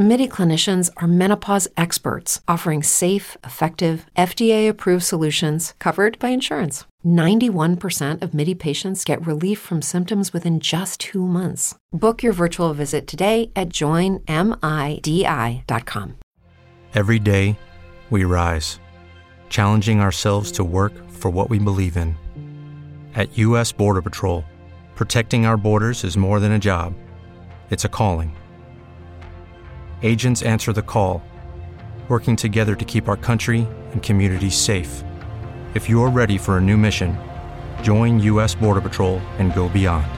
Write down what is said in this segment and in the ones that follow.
MIDI clinicians are menopause experts offering safe, effective, FDA approved solutions covered by insurance. 91% of MIDI patients get relief from symptoms within just two months. Book your virtual visit today at joinmidi.com. Every day, we rise, challenging ourselves to work for what we believe in. At U.S. Border Patrol, protecting our borders is more than a job, it's a calling. Agents answer the call, working together to keep our country and communities safe. If you're ready for a new mission, join U.S. Border Patrol and go beyond.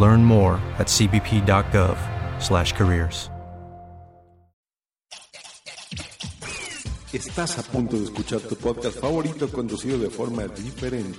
Learn more at cbp.gov/careers. Estás a punto de escuchar tu podcast favorito conducido de forma diferente.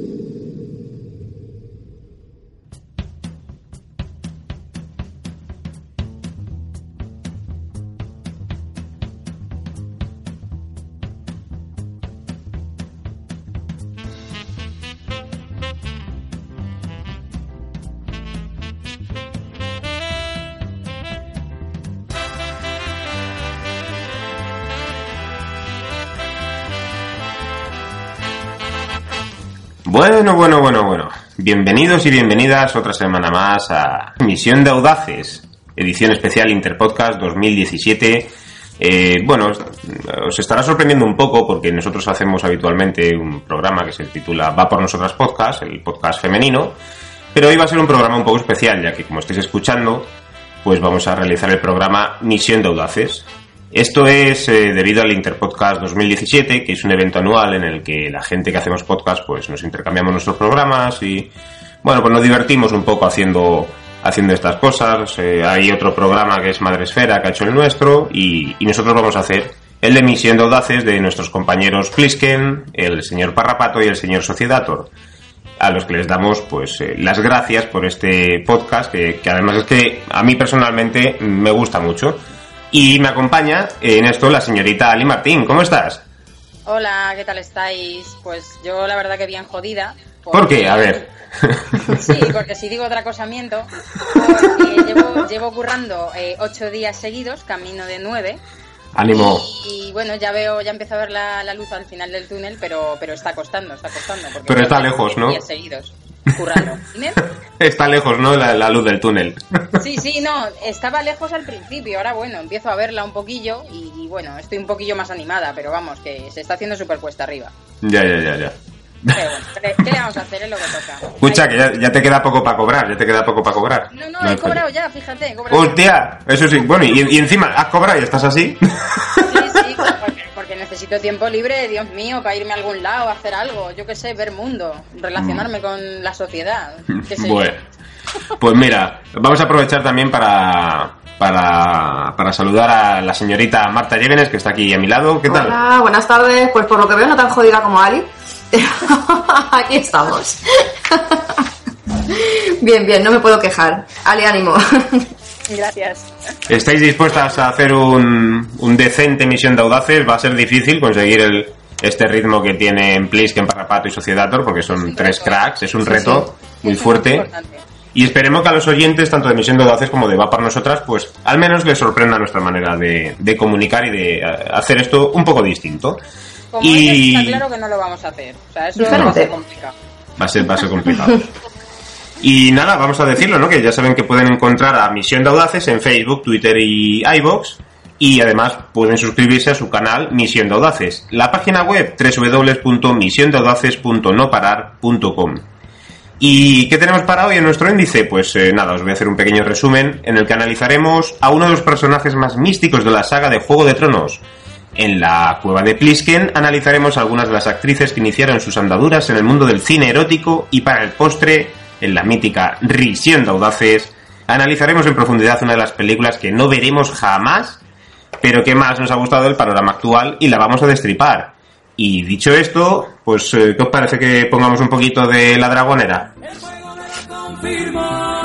Bueno, bueno, bueno, bueno. Bienvenidos y bienvenidas otra semana más a Misión de Audaces, edición especial Interpodcast 2017. Eh, bueno, os estará sorprendiendo un poco porque nosotros hacemos habitualmente un programa que se titula Va por nosotras podcast, el podcast femenino, pero hoy va a ser un programa un poco especial ya que como estáis escuchando, pues vamos a realizar el programa Misión de Audaces, esto es eh, debido al Interpodcast 2017, que es un evento anual en el que la gente que hacemos podcast pues nos intercambiamos nuestros programas y bueno, pues nos divertimos un poco haciendo haciendo estas cosas. Eh, hay otro programa que es Madresfera que ha hecho el nuestro y, nosotros vamos a hacer el de Misión de Audaces de nuestros compañeros Plisken, el señor Parrapato y el señor Sociedator a los que les damos pues eh, las gracias por este podcast que, que además es que a mí personalmente me gusta mucho y me acompaña en esto la señorita Ali Martín. ¿Cómo estás? Hola, ¿qué tal estáis? Pues yo la verdad que bien jodida. ¿Por qué? A ver. Sí, porque si digo otra cosa miento. Llevo, llevo, currando eh, ocho días seguidos, camino de nueve. Ánimo. Y, bueno, ya veo, ya empiezo a ver la, luz al final del túnel, pero, pero está costando, está costando. pero está lejos, ¿no? Días seguidos currando. Está lejos, ¿no? La, luz del túnel. Sí, sí, no, estaba lejos al principio, ahora bueno, empiezo a verla un poquillo y, bueno, estoy un poquillo más animada, pero vamos, que se está haciendo súper cuesta arriba. Ya, ya, ya, ya. ¿qué le vamos a hacer? Es lo que toca. Escucha, que ya, te queda poco para cobrar, ya te queda poco para cobrar. No, no, he cobrado ya, fíjate. Hostia, eso sí, bueno, y, y, encima, ¿has cobrado y estás así? Necesito tiempo libre, Dios mío, para irme a algún lado, hacer algo, yo qué sé, ver mundo, relacionarme mm. con la sociedad. bueno, pues mira, vamos a aprovechar también para, para, saludar a la señorita Marta Llévenes, que está aquí a mi lado. ¿Qué tal? Hola, buenas tardes. Pues por lo que veo, no tan jodida como Ali. aquí estamos. bien, bien, no me puedo quejar. Ali, ánimo. Gracias. ¿Estáis dispuestas a hacer un, un decente misión de audaces? Va a ser difícil conseguir el, este ritmo que tiene en Plisken, Parrapato y Sociedator, porque son tres cracks, es un reto muy fuerte. Y esperemos que a los oyentes, tanto de Misión de Audaces como de Va para Nosotras, pues al menos les sorprenda nuestra manera de, de comunicar y de eh, hacer esto un poco distinto. y está claro que no lo vamos a hacer. O sea, eso va a ser complicado. Va a ser, va a ser complicado. Y nada, vamos a decirlo, ¿no? Que ya saben que pueden encontrar a Misión de Audaces en Facebook, Twitter y iBox. Y además pueden suscribirse a su canal Misión de Audaces. La página web www.misiondeaudaces.noparar.com. ¿Y qué tenemos para hoy en nuestro índice? Pues eh, nada, os voy a hacer un pequeño resumen en el que analizaremos a uno de los personajes más místicos de la saga de Juego de Tronos. En la cueva de Plisken analizaremos algunas de las actrices que iniciaron sus andaduras en el mundo del cine erótico y para el postre en la mítica Risión de Audaces, analizaremos en profundidad una de las películas que no veremos jamás, Pero ¿qué más nos ha gustado del panorama actual? Y la vamos a destripar. Y dicho esto, pues eh, ¿qué os parece que pongamos un poquito de la dragonera? confirmo. Gente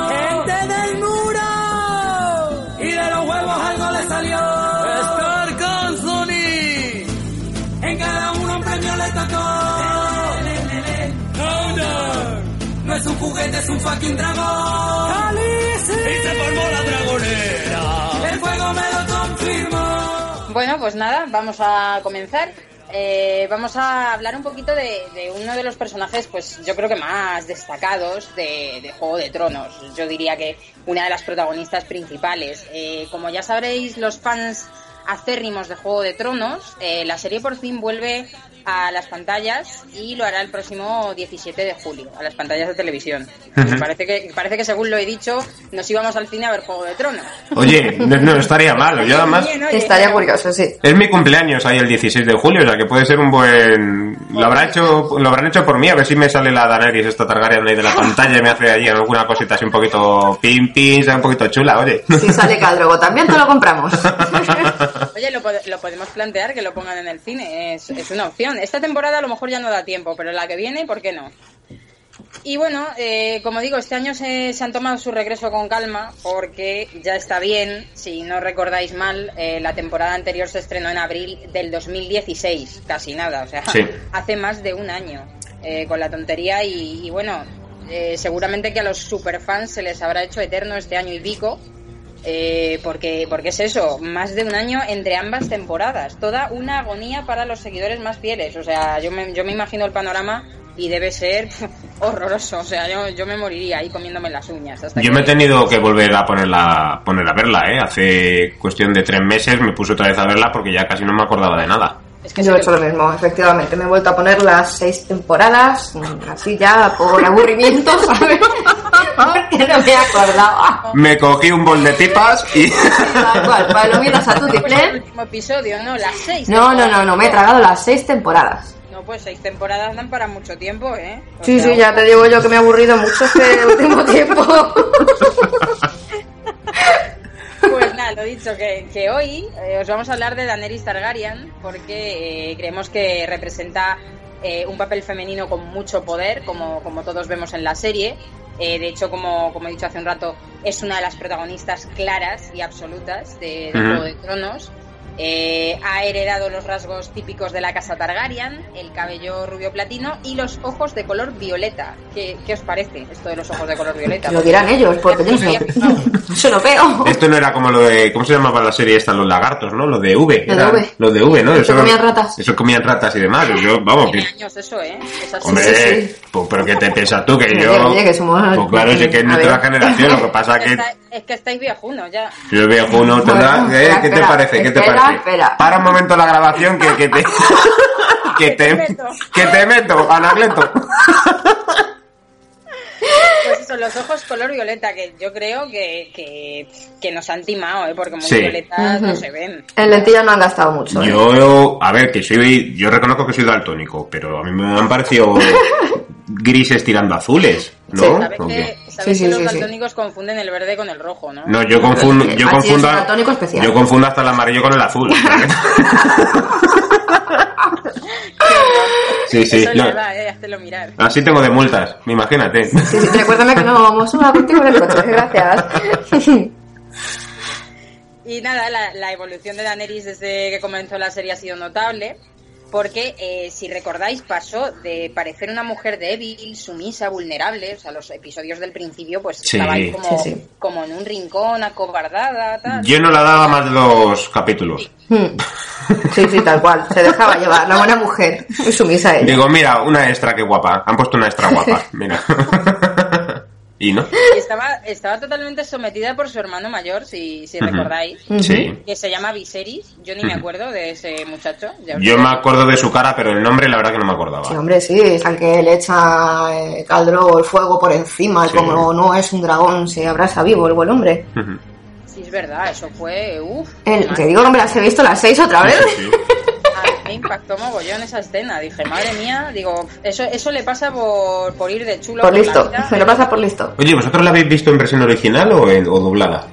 fucking dragón. Y se formó la dragonera. El fuego me lo confirmó. Bueno, pues nada, vamos a comenzar. Eh, vamos a hablar un poquito de, de uno de los personajes, pues yo creo que más destacados de, de Juego de Tronos. Yo diría que una de las protagonistas principales. Eh, como ya sabréis, los fans acérrimos de Juego de Tronos, eh, la serie por fin vuelve a las pantallas y lo hará el próximo 17 de julio, a las pantallas de televisión. Pues parece, que, parece que, según lo he dicho, nos íbamos al cine a ver Juego de Tronos. Oye, no, no estaría mal. Yo además... Bien, oye, Estaría curioso, sí. Es mi cumpleaños ahí el 16 de julio, o sea que puede ser un buen... Lo, habrá hecho, lo habrán hecho por mí, a ver si me sale la Daenerys esta Targaryen ahí de la pantalla y me hace allí alguna cosita así un poquito pim pim, sea un poquito chula, oye. Si sale Caldrogo también te lo compramos. Oye, lo, lo podemos plantear que lo pongan en el cine, es, es una opción. Esta temporada a lo mejor ya no da tiempo, pero la que viene, ¿por qué no? Y bueno, eh, como digo, este año se, se han tomado su regreso con calma porque ya está bien, si no recordáis mal, eh, la temporada anterior se estrenó en abril del 2016, casi nada, o sea, Sí. hace más de un año eh, con la tontería y, y bueno, eh, seguramente que a los superfans se les habrá hecho eterno este año y pico, eh, porque, porque es eso, más de un año entre ambas temporadas, toda una agonía para los seguidores más fieles, o sea, yo me, yo me imagino el panorama y debe ser horroroso, o sea, yo, yo me moriría ahí comiéndome las uñas. Hasta Yo que- me he tenido que volver a ponerla, poner a verla, ¿eh? Hace cuestión de tres meses me puse otra vez a verla porque ya casi no me acordaba de nada. Es que Yo he hecho lo mismo, efectivamente. Me he vuelto a poner las seis temporadas, mm, así ya por aburrimiento, ¿sabes? Porque no me acordaba. Me cogí un bol de pipas y... Tal cual, palomitas a tu Pues el triple. último episodio, no, las seis. No, no, no, no, me he tragado las seis temporadas. No, pues seis temporadas dan para mucho tiempo, ¿eh? O Sí, sea, sí, ya te digo yo que me he aburrido mucho este último tiempo. Lo dicho, que, que hoy eh, os vamos a hablar de Daenerys Targaryen porque eh, creemos que representa eh, un papel femenino con mucho poder, como, como todos vemos en la serie. De hecho, como, como he dicho hace un rato, es una de las protagonistas claras y absolutas de, de. Juego de Tronos. Eh, ha heredado los rasgos típicos de la casa Targaryen, el cabello rubio platino y los ojos de color violeta. ¿Qué, qué os parece esto de los ojos de color violeta? Lo dirán ellos, porque yo. Eso lo veo. Esto no era como lo de... ¿Cómo se llamaba la serie esta? Los lagartos, ¿no? Lo de V. Lo de V. Lo de V, ¿no? Eso comían ratas. Eso comían ratas y demás. Yo, vamos, que... Tiene años eso, ¿eh? Hombre, sí, sí. Pues, pero ¿qué te piensas tú? Que yo... oye, que somos- Pues claro, sí que es nuestra generación. Lo que pasa Es que... es que estáis viejunos ya. Uno tendrá... Bueno, ¿eh? espera, ¿Qué te espera, parece? ¿Qué te espera, parece? espera. Para un momento la grabación que, que te... que te... meto. que te meto, Anacleto. Pues eso, los ojos color violeta, que yo creo que, que, que nos han timado, ¿eh? Porque muy Sí. violetas no se ven. En lentillas no han gastado mucho. ¿eh? Yo, a ver, que soy, yo reconozco que soy daltónico, pero a mí me han parecido grises tirando azules, ¿no? Sí. ¿Sabes Sí, que sí, los sí, sí. daltónicos confunden el verde con el rojo, no? No, yo confundo, yo confundo, especial. yo confundo hasta el amarillo con el azul. sí, sí, Eso no. le eh, háztelo mirar. así tengo de multas, imagínate. Sí, sí, recuérdame que no vamos a contigo en el coche, gracias. Y nada, la, la evolución de Daenerys desde que comenzó la serie ha sido notable, porque eh, si recordáis pasó de parecer una mujer débil, sumisa, vulnerable, o sea, los episodios del principio pues Sí. estaba ahí como, Sí, sí. como en un rincón, acobardada, tal. Yo no la daba más de dos capítulos. Sí, sí, tal cual. Se dejaba llevar, la buena mujer. Muy sumisa ella. Digo, mira, una extra que guapa. Han puesto una extra guapa, mira. y no, Y estaba, estaba totalmente sometida por su hermano mayor, si, si recordáis, sí. que se llama Viserys. Yo ni me acuerdo de ese muchacho. Yo me acuerdo de su cara, pero el nombre la verdad que no me acordaba. Sí, hombre, sí, es al que le echa eh, Caldrogo el fuego por encima, y como no es un dragón, se abraza vivo el buen hombre. Sí, es verdad, eso fue. Uf, El, te digo, hombre, las he visto las seis otra vez. Sí, me impactó mogollón esa escena. Dije, madre mía, digo, eso, eso le pasa por, por ir de chulo. Por listo, vida. me lo pasa por listo. Oye, ¿vosotros la habéis visto en versión original o, en- o doblada?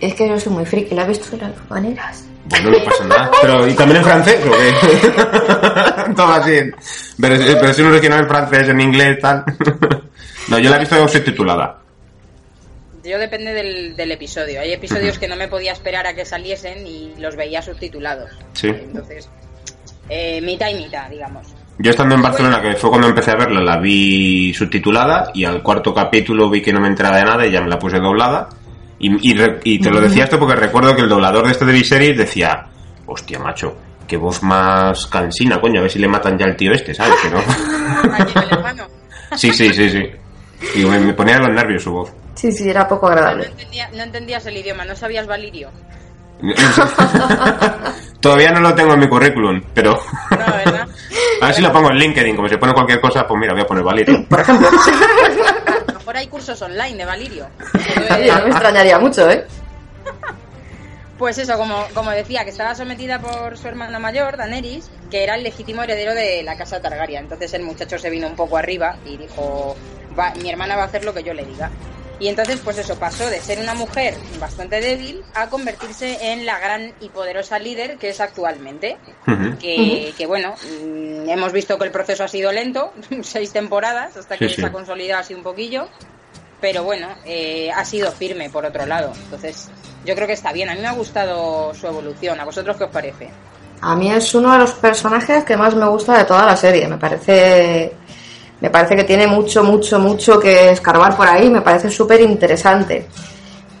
Es que yo soy muy friki, la he visto de las dos maneras. Bueno, no pasa nada. Pero, ¿y también en francés o qué? Todo así. Pero, original en francés, en inglés, tal. No, yo la he visto subtitulada. Yo depende del, del episodio. Hay episodios que no me podía esperar a que saliesen y los veía subtitulados. Sí. Entonces, eh, mitad y mitad, digamos. Yo estando en Barcelona, que fue cuando empecé a verla, la vi subtitulada y al cuarto capítulo vi que no me enteraba de nada y ya me la puse doblada. Y, y, re- y te lo decía esto porque recuerdo que el doblador de este de Viserys decía, hostia, macho, qué voz más cansina, coño, a ver si le matan ya al tío este, ¿sabes? Que no. Sí, sí, sí, sí. Y me, me ponía los nervios su voz. Sí, sí, era poco No, agradable. entendía- no entendías el idioma, no sabías valirio. Todavía no lo tengo en mi currículum, pero No, ¿verdad? a ver si lo pongo en LinkedIn, como se pone cualquier cosa, pues mira, voy a poner Valirio. Por ejemplo, A lo mejor hay cursos online de valirio. me extrañaría mucho, ¿eh? Pues eso, como, como decía, que estaba sometida por su hermano mayor, Daenerys, que era el legítimo heredero de la casa Targaryen. Entonces el muchacho se vino un poco arriba y dijo, "Va, mi hermana va a hacer lo que yo le diga. Y entonces, pues eso, pasó de ser una mujer bastante débil a convertirse en la gran y poderosa líder que es actualmente. Que, que, bueno, mm, hemos visto que el proceso ha sido lento, seis temporadas, hasta que Sí, sí. se ha consolidado así un poquillo. Pero bueno, eh, ha sido firme por otro lado. Entonces, yo creo que está bien. A mí me ha gustado su evolución. ¿A vosotros qué os parece? A mí es uno de los personajes que más me gusta de toda la serie. Me parece, me parece que tiene mucho, mucho, mucho que escarbar por ahí. Me parece súper interesante.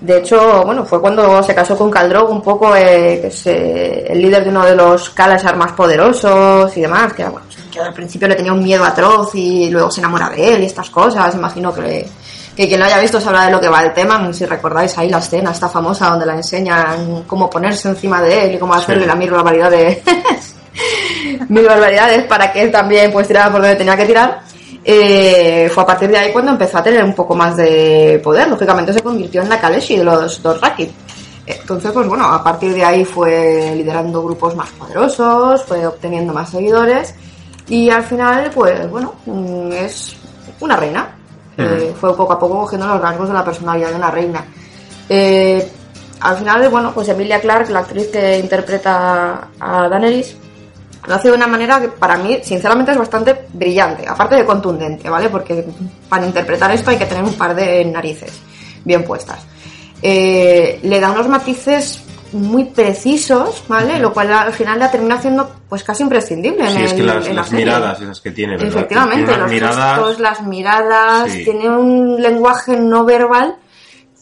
De hecho, bueno, fue cuando se casó con Caldrog un poco, eh, que es eh, el líder de uno de los Kalasar más poderosos y demás, que bueno, yo al principio le tenía un miedo atroz y luego se enamora de él y estas cosas. Imagino que, le- que quien lo haya visto sabrá de lo que va el tema. Si recordáis ahí la escena, esta famosa, donde la enseñan cómo ponerse encima de él y cómo hacerle la mil barbaridades. mil barbaridades para que él también pues tirara por donde tenía que tirar. Eh, fue a partir de ahí cuando empezó a tener un poco más de poder. Lógicamente se convirtió en la Kaleshi de los dos Raki. Entonces, pues bueno, a partir de ahí fue liderando grupos más poderosos, fue obteniendo más seguidores y al final, pues bueno, mm, es una reina. Eh, fue poco a poco cogiendo los rasgos de la personalidad de una reina. Eh, al final, bueno, pues Emilia Clarke, la actriz que interpreta a Daenerys, lo hace de una manera que para mí, sinceramente, es bastante brillante, aparte de contundente, ¿vale? Porque para interpretar esto hay que tener un par de narices bien puestas. Eh, le da unos matices muy precisos, ¿vale? Lo cual al final la termina haciendo pues casi imprescindible en, Sí, es que el- las, en la las miradas esas que tiene, ¿verdad? Efectivamente, Tiene los miradas... gestos, las miradas, Sí. tiene un lenguaje no verbal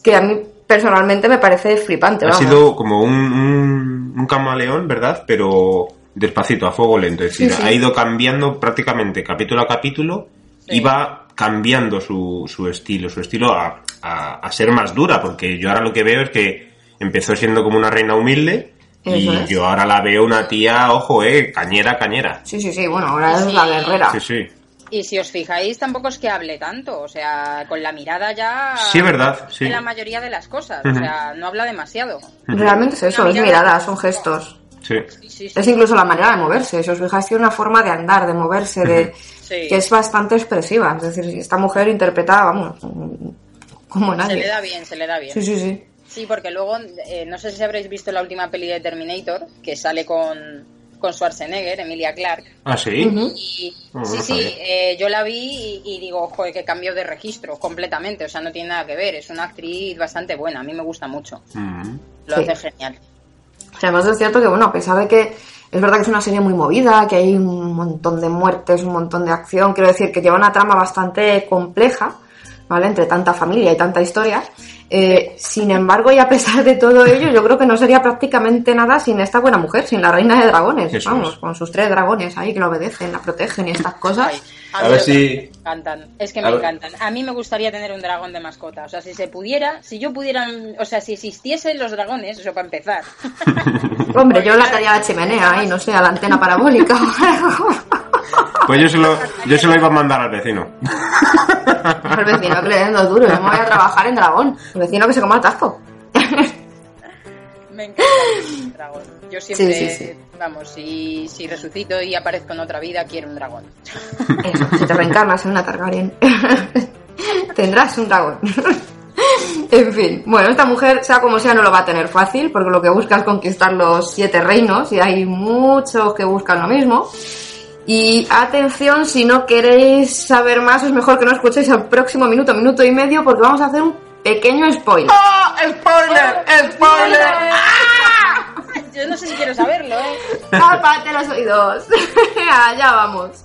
que a mí personalmente me parece flipante. Ha vamos. sido como un, un, un camaleón, ¿verdad? Pero despacito, a fuego lento. Es decir, Sí, sí. ha ido cambiando prácticamente capítulo a capítulo y va cambiando su, su estilo, su estilo a, a, a ser más dura, porque yo ahora lo que veo es que empezó siendo como una reina humilde y es. yo ahora la veo una tía, ojo, eh, cañera, cañera. Sí, sí, sí, bueno, ahora es Sí. la guerrera. Sí, sí. Y si os fijáis, tampoco es que hable tanto. O sea, con la mirada ya. Sí, verdad, sí. En la mayoría de las cosas. O sea, no habla demasiado. Realmente es eso, es mirada. mirada, son gestos. Sí. Sí, sí, sí. Es incluso la manera de moverse. Si os fijáis, tiene una forma de andar, de moverse, de Sí. que es bastante expresiva. Es decir, esta mujer interpreta, vamos, como Se nadie. le da bien, se le da bien. Sí, sí, sí. Sí, porque luego, eh, no sé si habréis visto la última peli de Terminator, que sale con, con Schwarzenegger, Emilia Clarke. Ah, sí. Y, Oh, sí, sí, eh, yo la vi y, y digo, joder, que cambio de registro completamente. O sea, no tiene nada que ver. Es una actriz bastante buena. A mí me gusta mucho. Lo Sí. hace genial. Además es cierto que, bueno, a pesar de que es verdad que es una serie muy movida, que hay un montón de muertes, un montón de acción, quiero decir que lleva una trama bastante compleja, ¿vale? Entre tanta familia y tanta historia. Eh, sin embargo, y a pesar de todo ello, yo creo que no sería prácticamente nada sin esta buena mujer, sin la reina de dragones, Eso vamos, es. con sus tres dragones ahí que la obedecen, la protegen y estas cosas. A mí ver los si- me encantan. Es que A me ver- encantan. A mí me gustaría tener un dragón de mascota. O sea, si se pudiera, si yo pudiera, o sea, si existiesen los dragones, eso para empezar. Hombre, yo la ataría a la chimenea ahí, no sé, a la antena parabólica. Pues yo se, lo, yo se lo iba a mandar al vecino. Al vecino que le den dos duros, yo me voy a trabajar en dragón. El vecino que se coma el tasco. Me encanta el dragón. Yo siempre, Sí, sí, sí. vamos, si, si resucito y aparezco en otra vida, quiero un dragón. Eso, si te reencarnas en una Targaryen, tendrás un dragón. En fin, bueno, esta mujer, sea como sea, no lo va a tener fácil, porque lo que busca es conquistar los siete reinos, y hay muchos que buscan lo mismo. Y atención, si no queréis saber más, es mejor que no escuchéis el próximo minuto, minuto y medio, porque vamos a hacer un pequeño spoiler. ¡Ah! ¡Spoiler! ¡Spoiler! Yo no sé si quiero saberlo, ¿eh? Los oídos. Allá vamos.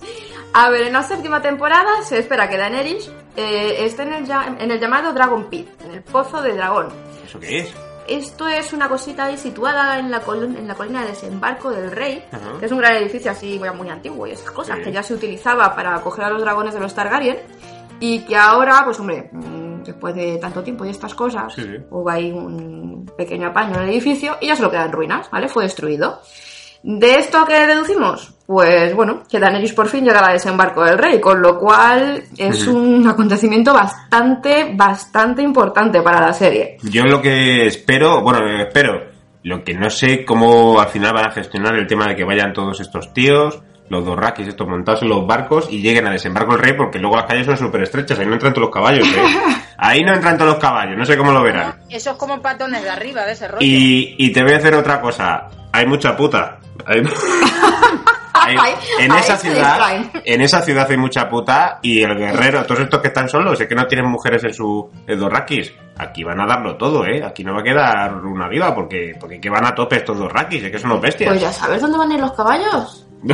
A ver, en la séptima temporada se espera que Daenerys eh, esté en el, ya- en el llamado Dragon Pit, en el pozo de dragón. ¿Eso qué es? Esto es una cosita ahí situada en la, col- en la colina de desembarco del rey, que es un gran edificio así muy, muy antiguo y esas cosas, Sí. que ya se utilizaba para acoger a los dragones de los Targaryen y que ahora, pues hombre, después de tanto tiempo y estas cosas, Sí, hubo ahí un pequeño apaño en el edificio y ya solo queda en ruinas, ¿vale? Fue destruido. ¿De esto qué deducimos? Pues bueno, que Daenerys por fin llega al desembarco del rey, con lo cual es un acontecimiento bastante, bastante importante para la serie. Yo lo que espero, bueno, espero, lo que no sé cómo al final van a gestionar el tema de que vayan todos estos tíos, los dos raquis, estos montados en los barcos y lleguen a desembarco el rey porque luego las calles son súper estrechas, ahí no entran todos los caballos, ¿eh? Ahí no entran todos los caballos, no sé cómo lo verán. Eso es como patones de arriba, de ese rollo. Y, y te voy a hacer otra cosa, hay mucha puta. Hay- hay- Ahí- en esa ciudad, en esa ciudad hay mucha puta y el guerrero, todos estos que están solos, es que no tienen mujeres en su en dos raquis. Aquí van a darlo todo, ¿eh? Aquí no va a quedar una viva porque, porque que van a tope estos dos raquis, es que son los bestias. Pues ya sabes dónde van a ir los caballos.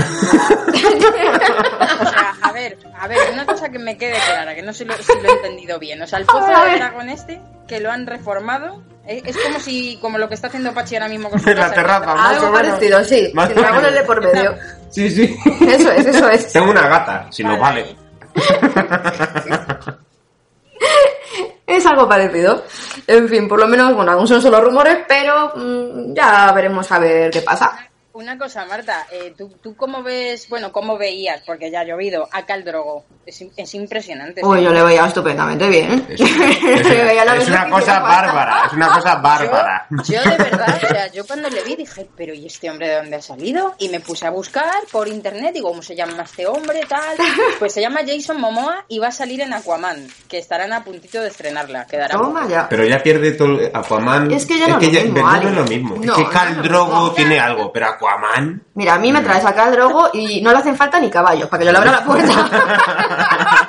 O sea, a ver, a ver, una cosa que me quede clara, que no sé lo- si lo he entendido bien. O sea, el pozo del ver. dragón este, que lo han reformado, es, es como si, como lo que está haciendo Pachi ahora mismo con su En la terraza. Más o Algo menos. parecido, sí. Más dragones menos. de por medio. Sí, sí. Eso es, eso es. Tengo una gata, si nos Vale. vale. Es algo parecido. En fin, por lo menos, bueno, aún son solo rumores, pero mm, ya veremos a ver qué pasa. Una cosa, Marta, eh, ¿tú, ¿tú cómo ves, bueno, cómo veías, porque ya ha llovido, a Caldrogo? Es, es impresionante. Uy, ¿sí? yo le veía estupendamente bien. Es, es- es una que cosa bárbara, es una cosa bárbara. Yo, yo de verdad, o sea, yo cuando le vi dije, pero ¿y este hombre de dónde ha salido? Y me puse a buscar por internet, digo, ¿cómo se llama este hombre, tal? Pues se llama Jason Momoa y va a salir en Aquaman, que estarán a puntito de estrenarla, quedará Toma ya. Pero ya pierde todo Aquaman. Es que ya no es lo mismo, no es lo mismo. No, es que no, Khal Drogo no. tiene algo, pero Aquaman. Mira, a mí me traes acá el drogo y no le hacen falta ni caballos para que yo le abra la puerta.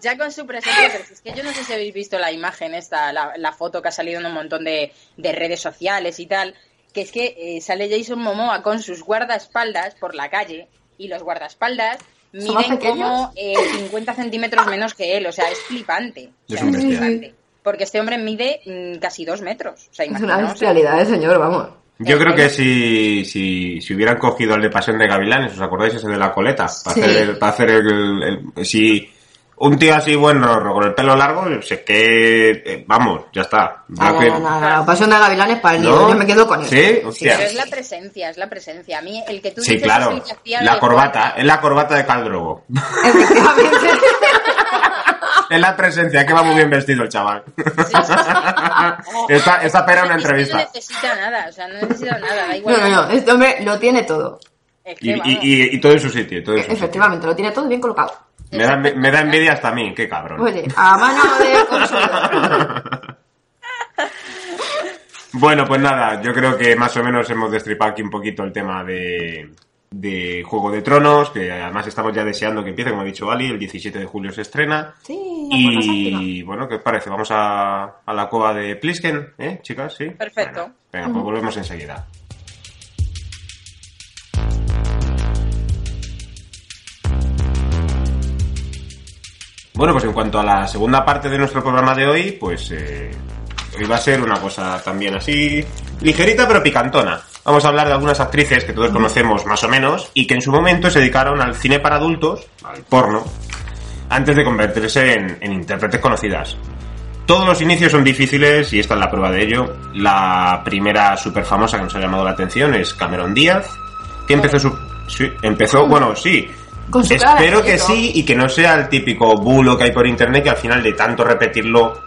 Ya con su presencia, pero es que yo no sé si habéis visto la imagen esta, la, la foto que ha salido en un montón de, de redes sociales y tal, que es que eh, sale Jason Momoa con sus guardaespaldas por la calle y los guardaespaldas ¿Son más miden como eh, 50 centímetros menos que él, o sea, es flipante. O Es sea, un bestia. flipante. Porque este hombre mide mm, casi dos metros. O sea, Es una bestialidad, eh, señor, vamos. Yo creo que si, si, si hubieran cogido el de Pasión de Gavilanes, ¿os acordáis ese de la coleta? Para Sí. hacer, el, para hacer el, el- Si un tío así buen rorro con el pelo largo, sé que... eh, vamos, ya está. Ah, Ya que- no, no, no, no, Pasión de Gavilanes para el niño, ¿No? yo me quedo con él. ¿Sí? Hostia. Pero es la presencia, es la presencia. A mí, el que tú Sí, dices claro. es el que hacía La corbata, es la corbata de Khal Drogo. Efectivamente. es la presencia, que va muy bien vestido el chaval. Esta, esta pera una Es que entrevista. no necesita nada, o sea, no necesita nada, da igual. No, no, no, este hombre lo tiene todo. Es que, Y, vamos. y, y- y todo en su sitio, todo en su Efectivamente, lo tiene todo bien colocado. Me da, me da envidia hasta a mí, qué cabrón. Oye, a mano de consumidor. Bueno, pues nada, yo creo que más o menos hemos destripado aquí un poquito el tema de, de Juego de Tronos, que además estamos ya deseando que empiece, como ha dicho Ali, el 17 de julio se estrena. Sí. Y bueno, ¿qué os parece? Vamos a, a la cueva de Plisken, ¿eh, chicas? ¿Sí? Perfecto. Bueno, venga, pues volvemos enseguida. Bueno, pues en cuanto a la segunda parte de nuestro programa de hoy, pues eh, hoy va a ser una cosa también así ligerita pero picantona. Vamos a hablar de algunas actrices que todos conocemos más o menos y que en su momento se dedicaron al cine para adultos, al porno, antes de convertirse en, en intérpretes conocidas. Todos los inicios son difíciles y esta es la prueba de ello. La primera súper famosa que nos ha llamado la atención es Cameron Díaz, que empezó su... sí, empezó, bueno, sí. Espero que sí y que no sea el típico bulo que hay por internet que al final de tanto repetirlo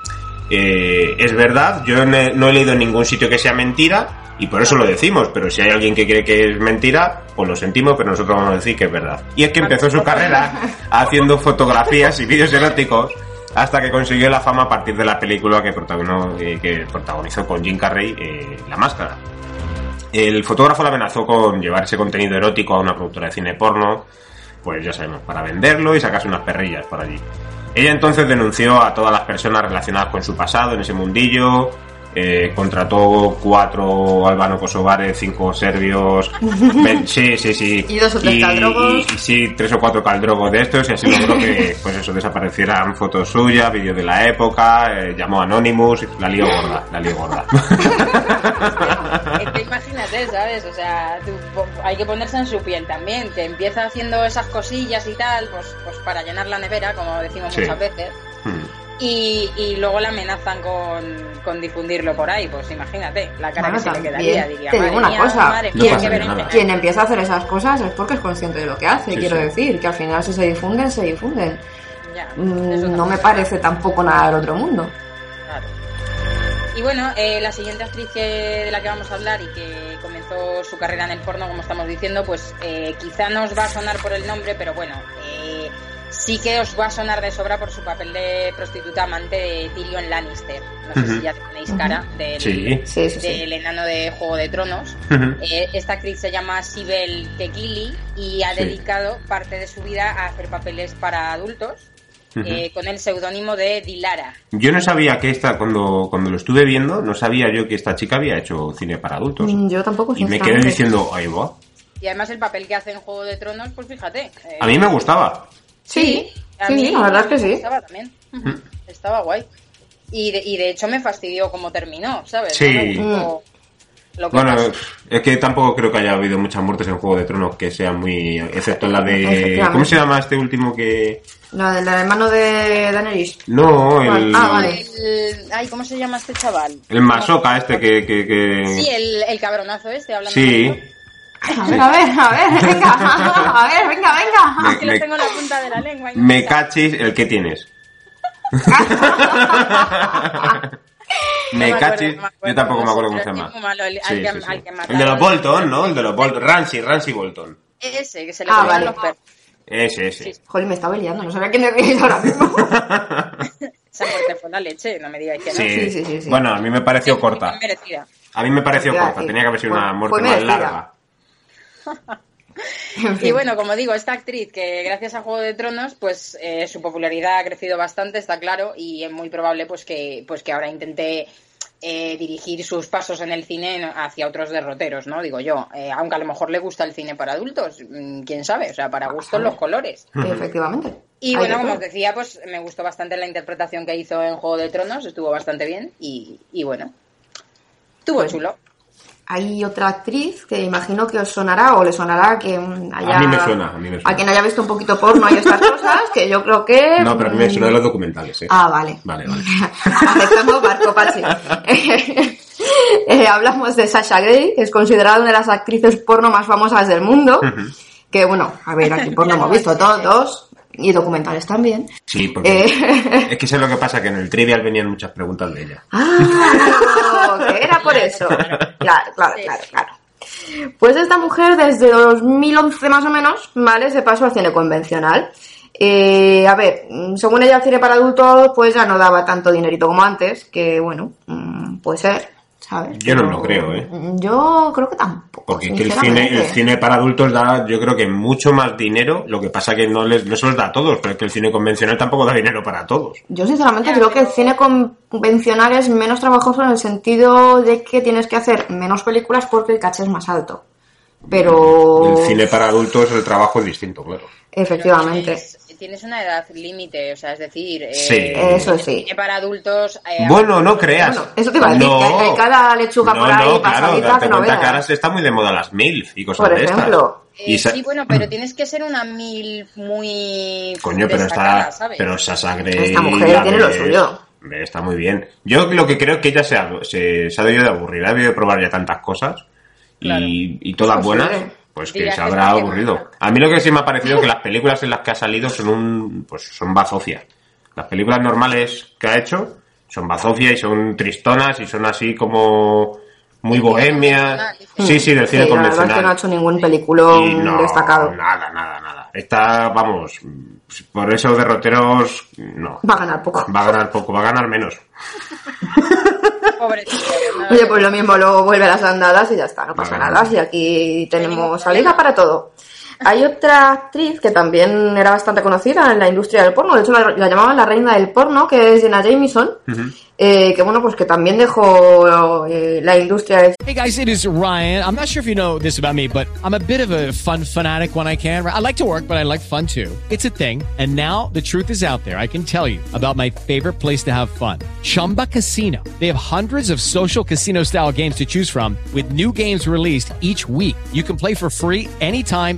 eh, es verdad. Yo no he, leído en ningún sitio que sea mentira y por eso lo decimos, pero si hay alguien que cree que es mentira, pues lo sentimos, pero nosotros vamos a decir que es verdad. Y es que empezó su carrera haciendo fotografías y vídeos eróticos hasta que consiguió la fama a partir de la película que protagonizó, eh, protagonizó con Jim Carrey, eh, La Máscara. El fotógrafo la amenazó con llevar ese contenido erótico a una productora de cine porno, pues ya sabemos, para venderlo y sacarse unas perrillas por allí. Ella entonces denunció a todas las personas relacionadas con su pasado en ese mundillo, eh, contrató cuatro albano-kosovares, cinco serbios, sí, sí, sí. Y dos o tres caldrogos. y- y sí, tres o cuatro caldrogos de estos y así logró que, pues eso, desaparecieran fotos suyas, vídeos de la época, eh, llamó a Anonymous, la lío gorda, la lío gorda. Imagínate, ¿sabes? O sea, tú- po- hay que ponerse en su piel también. Que empieza haciendo esas cosillas y tal, pues, pues para llenar la nevera, como decimos Sí. muchas veces. Hmm. Y, y luego la amenazan con, con difundirlo por ahí. Pues imagínate, la cara Bueno, que se le quedaría. Diría, te digo una mía, cosa, madre No berenjena. Quien empieza a hacer esas cosas es porque es consciente de lo que hace, Sí, quiero sí. decir, que al final si se difunden, se difunden. Ya, Mm, No me parece tampoco nada del otro mundo. Claro. Y bueno, eh, la siguiente actriz que- de la que vamos a hablar y que comenzó su carrera en el porno, como estamos diciendo, pues eh, quizá no os va a sonar por el nombre, pero bueno, eh, sí que os va a sonar de sobra por su papel de prostituta amante de Tyrion Lannister. No sé si ya tenéis cara del, Sí. Sí, sí, sí. del enano de Juego de Tronos. Eh, esta actriz se llama Sibel Kekili y ha Sí. dedicado parte de su vida a hacer papeles para adultos. Eh, con el seudónimo de Dilara. Yo no sabía que esta, cuando, cuando lo estuve viendo, no sabía yo que esta chica había hecho cine para adultos. Mm, Yo tampoco, Y me quedé diciendo, ahí va. Y además el papel que hace en Juego de Tronos, pues fíjate. eh, A mí me gustaba. Sí, a mí sí, la verdad es que me sí. Estaba también. Estaba guay. Y de, y de hecho me fastidió cómo terminó, ¿sabes? Sí. No me gustó lo que Bueno, es que tampoco creo que haya habido muchas muertes en Juego de Tronos que sean muy... Excepto la de... ¿Cómo se llama este último que...? La del hermano de Daenerys. No, el... Ah, vale. El- ay, ¿cómo se llama este chaval? El masoca este que... que, que- Sí, el, el cabronazo este, hablando Sí. A ver, a ver, a ver, venga, a ver, venga, venga. Es que lo Me- tengo en la punta de la lengua. Me cachis el que tienes. No me acuerdo, cachis... no me acuerdo, Yo tampoco me acuerdo cómo se llama. el- Sí, sí, sí. El de los Bolton, ¿no? El de los Bolton. Ramsey, Ramsey Bolton. Ese, que se le Ah, vale. los perros. Ese, ese. Sí. Joder, me estaba liando, no sabía quién decís ahora mismo. Esa muerte fue la leche, no me digáis que no. Sí. Sí, sí, sí, sí. Bueno, a mí me pareció corta. merecida. A mí me pareció corta. Tenía que haber sido una muerte más larga. Y bueno, como digo, esta actriz que gracias a Juego de Tronos, pues eh, su popularidad ha crecido bastante, está claro, y es muy probable pues que, pues que ahora intente eh, dirigir sus pasos en el cine hacia otros derroteros, ¿no? Digo yo, Eh, aunque a lo mejor le gusta el cine para adultos, mm, quién sabe, o sea, para gustos los colores. Efectivamente. Y bueno, como os decía, pues me gustó bastante la interpretación que hizo en Juego de Tronos, estuvo bastante bien y, y bueno, estuvo Pues chulo. Hay otra actriz que imagino que os sonará o le sonará que haya... A mí me suena, a mí me suena. A quien haya visto un poquito porno y estas cosas, que yo creo que... No, pero a mí me mm, suena de los documentales, ¿eh? Ah, vale. Vale, vale. Aceptamos Barco Pachi. Eh, hablamos de Sasha Grey, que es considerada una de las actrices porno más famosas del mundo. Que bueno, a ver, aquí porno hemos visto todos, y documentales también. Sí, porque Eh. es que sé lo que pasa, que en el trivial venían muchas preguntas de ella. Ah, que era por eso. Claro, claro, claro, claro. Pues esta mujer desde 2011 más o menos, ¿vale? Se pasó al cine convencional. Eh, a ver, según ella el cine para adultos pues ya no daba tanto dinerito como antes, que bueno, mm, puede ser, ¿sabes? Yo no lo creo, ¿eh? Yo creo que tampoco. Porque es que el cine, el cine para adultos da, yo creo que mucho más dinero, lo que pasa que no les, no se los da a todos, pero es que el cine convencional tampoco da dinero para todos. Yo sinceramente creo que el cine convencional es menos trabajoso en el sentido de que tienes que hacer menos películas porque el caché es más alto. Pero... El cine para adultos el trabajo es distinto, claro. Efectivamente. Tienes, tienes una edad límite, o sea, es decir, eh, Sí. Eso sí. cine para adultos. eh, Bueno, no creas. Bueno, eso te iba a decir, No. que hay- hay cada lechuga no, por ahí no, pasadita que no cuenta que veas. ahora se está muy de moda las MILF y cosas Por de ejemplo. estas. eh, Y sí, bueno, pero tienes que ser una mil muy. Coño, pero está. ¿sabes? Pero Sasha Grey. Esta mujer tiene lo suyo. Está muy bien. Yo lo que creo es que ella se ha, se, se ha debido de aburrir, ha debido de probar ya tantas cosas Claro. y, y todas Es posible. buenas, pues que se habrá que aburrido. no. A mí lo que sí me ha parecido es que las películas en las que ha salido son un. pues son bazofia. Las películas normales que ha hecho son bazofia y son tristonas y son así como. muy bohemias. convencional, dices. Sí, sí, del cine Sí, la verdad es convencional. que no ha hecho ningún peliculón no, destacado. Nada, nada, nada. nada. Está, vamos, por esos derroteros, no. Va a ganar poco. Va a ganar poco, va a ganar menos. No- Oye, pues lo mismo, luego vuelve a las andadas y ya está, no pasa Vale. nada. Y aquí tenemos salida para todo. Hay otra actriz que también era bastante conocida en la industria del porno, de hecho la, la llamaban la reina del porno, que es Jenna Jameson, eh, que bueno, pues que también dejó eh, la industria Hey guys, it is Ryan. I'm not sure if you know this about me, but I'm a bit of a fun fanatic when I can. I like to work, but I like fun too. It's a thing. And now the truth is out there. I can tell you about my favorite place to have fun Chumba Casino. They have hundreds of social casino style games to choose from, with new games released each week. You can play for free anytime,